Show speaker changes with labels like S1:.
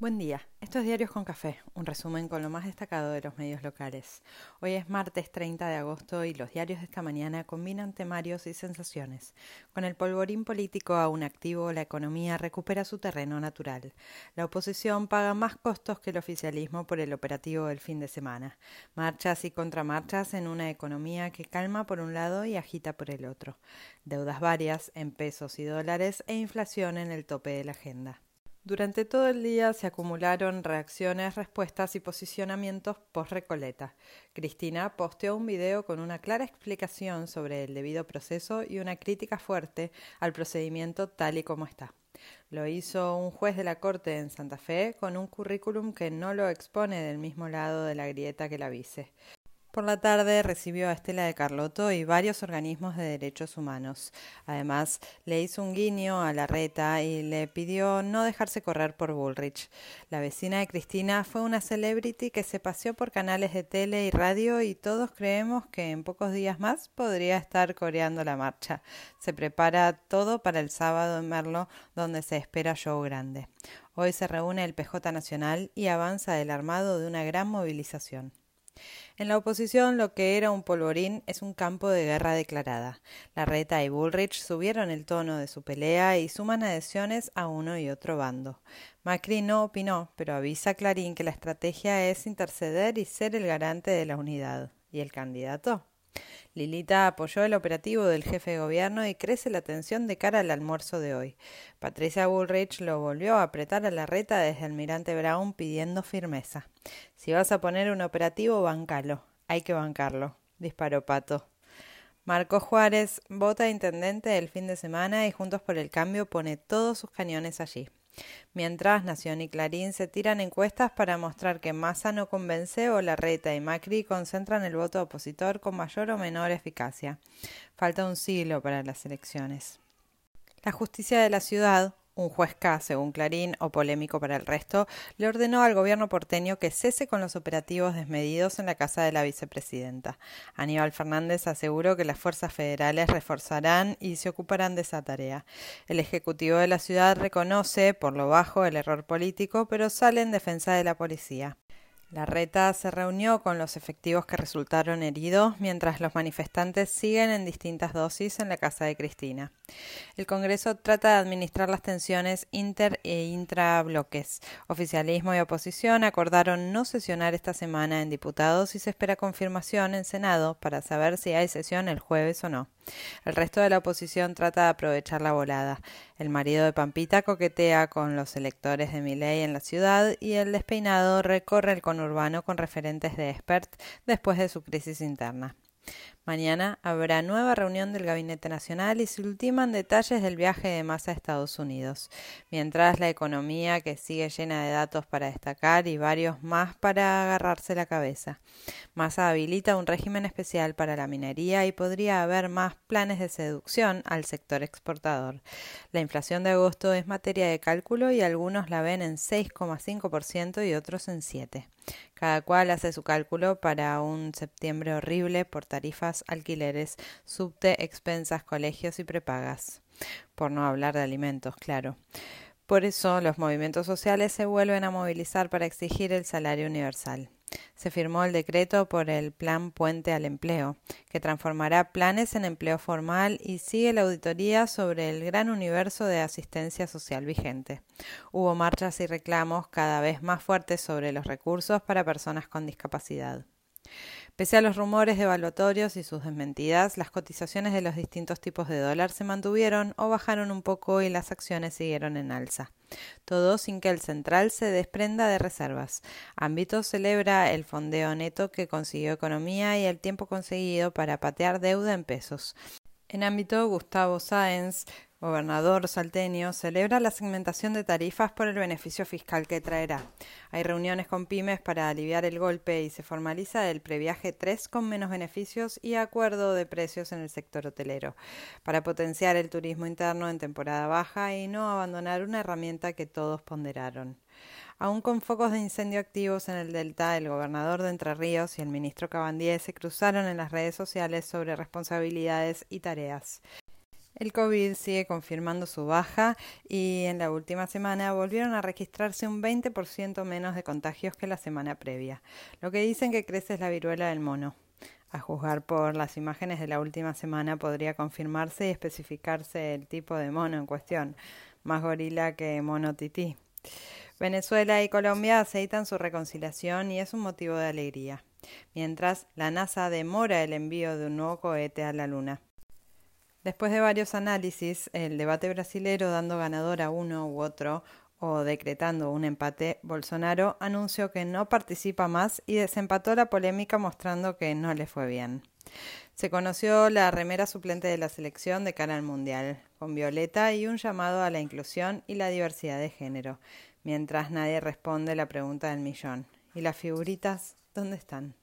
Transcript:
S1: Buen día, estos Diarios con Café, un resumen con lo más destacado de los medios locales. Hoy es martes 30 de agosto y los diarios de esta mañana combinan temarios y sensaciones. Con el polvorín político aún activo, la economía recupera su terreno natural. La oposición paga más costos que el oficialismo por el operativo del fin de semana. Marchas y contramarchas en una economía que calma por un lado y agita por el otro. Deudas varias en pesos y dólares e inflación en el tope de la agenda. Durante todo el día se acumularon reacciones, respuestas y posicionamientos post-recoleta. Cristina posteó un video con una clara explicación sobre el debido proceso y una crítica fuerte al procedimiento tal y como está. Lo hizo un juez de la Corte en Santa Fe con un currículum que no lo expone del mismo lado de la grieta que la vice. Por la tarde recibió a Estela de Carlotto y varios organismos de derechos humanos. Además, le hizo un guiño a la reta y le pidió no dejarse correr por Bullrich. La vecina de Cristina fue una celebrity que se paseó por canales de tele y radio y todos creemos que en pocos días más podría estar coreando la marcha. Se prepara todo para el sábado en Merlo, donde se espera show grande. Hoy se reúne el PJ Nacional y avanza el armado de una gran movilización. En la oposición, lo que era un polvorín es un campo de guerra declarada. La Reta y Bullrich subieron el tono de su pelea y suman adhesiones a uno y otro bando. Macri no opinó, pero avisa a Clarín que la estrategia es interceder y ser el garante de la unidad. ¿Y el candidato? Lilita apoyó el operativo del jefe de gobierno y crece la tensión de cara al almuerzo de hoy. Patricia Bullrich lo volvió a apretar a la reta desde Almirante Brown pidiendo firmeza. Si vas a poner un operativo, bancalo. Hay que bancarlo, disparó Pato. Marco Juárez vota intendente el fin de semana y Juntos por el Cambio pone todos sus cañones allí. Mientras Nación y Clarín se tiran encuestas para mostrar que Massa no convence o Larreta y Macri concentran el voto opositor con mayor o menor eficacia. Falta un siglo para las elecciones. La justicia de la ciudad, un juez K, según Clarín, o polémico para el resto, le ordenó al gobierno porteño que cese con los operativos desmedidos en la casa de la vicepresidenta. Aníbal Fernández aseguró que las fuerzas federales reforzarán y se ocuparán de esa tarea. El Ejecutivo de la ciudad reconoce, por lo bajo, el error político, pero sale en defensa de la policía. La reta se reunió con los efectivos que resultaron heridos mientras los manifestantes siguen en distintas dosis en la casa de Cristina. El Congreso trata de administrar las tensiones inter e intrabloques. Oficialismo y oposición acordaron no sesionar esta semana en diputados y se espera confirmación en Senado para saber si hay sesión el jueves o no. El resto de la oposición trata de aprovechar la volada. El marido de Pampita coquetea con los electores de Miley en la ciudad y el despeinado recorre el conurbano con referentes de expert después de su crisis interna. Mañana habrá nueva reunión del Gabinete Nacional y se ultiman detalles del viaje de masa a Estados Unidos, mientras la economía que sigue llena de datos para destacar y varios más para agarrarse la cabeza. Massa habilita un régimen especial para la minería y podría haber más planes de seducción al sector exportador. La inflación de agosto es materia de cálculo y algunos la ven en 6,5% y otros en 7%. Cada cual hace su cálculo para un septiembre horrible por tarifas, alquileres, subte, expensas, colegios y prepagas. Por no hablar de alimentos, claro. Por eso los movimientos sociales se vuelven a movilizar para exigir el salario universal se firmó el decreto por el Plan Puente al Empleo, que transformará planes en empleo formal y sigue la auditoría sobre el gran universo de asistencia social vigente. Hubo marchas y reclamos cada vez más fuertes sobre los recursos para personas con discapacidad. Pese a los rumores evaluatorios y sus desmentidas, las cotizaciones de los distintos tipos de dólar se mantuvieron o bajaron un poco y las acciones siguieron en alza. Todo sin que el central se desprenda de reservas. Ámbito celebra el fondeo neto que consiguió Economía y el tiempo conseguido para patear deuda en pesos. En ámbito, Gustavo Sáenz gobernador salteño, celebra la segmentación de tarifas por el beneficio fiscal que traerá. Hay reuniones con pymes para aliviar el golpe y se formaliza el previaje 3 con menos beneficios y acuerdo de precios en el sector hotelero, para potenciar el turismo interno en temporada baja y no abandonar una herramienta que todos ponderaron. Aún con focos de incendio activos en el delta, el gobernador de Entre Ríos y el ministro Cabandier se cruzaron en las redes sociales sobre responsabilidades y tareas. El COVID sigue confirmando su baja y en la última semana volvieron a registrarse un 20% menos de contagios que la semana previa, lo que dicen que crece es la viruela del mono. A juzgar por las imágenes de la última semana podría confirmarse y especificarse el tipo de mono en cuestión, más gorila que mono tití. Venezuela y Colombia aceitan su reconciliación y es un motivo de alegría, mientras la NASA demora el envío de un nuevo cohete a la Luna. Después de varios análisis, el debate brasilero dando ganador a uno u otro o decretando un empate, Bolsonaro anunció que no participa más y desempató la polémica mostrando que no le fue bien. Se conoció la remera suplente de la selección de cara al Mundial, con violeta y un llamado a la inclusión y la diversidad de género, mientras nadie responde la pregunta del millón. ¿Y las figuritas dónde están?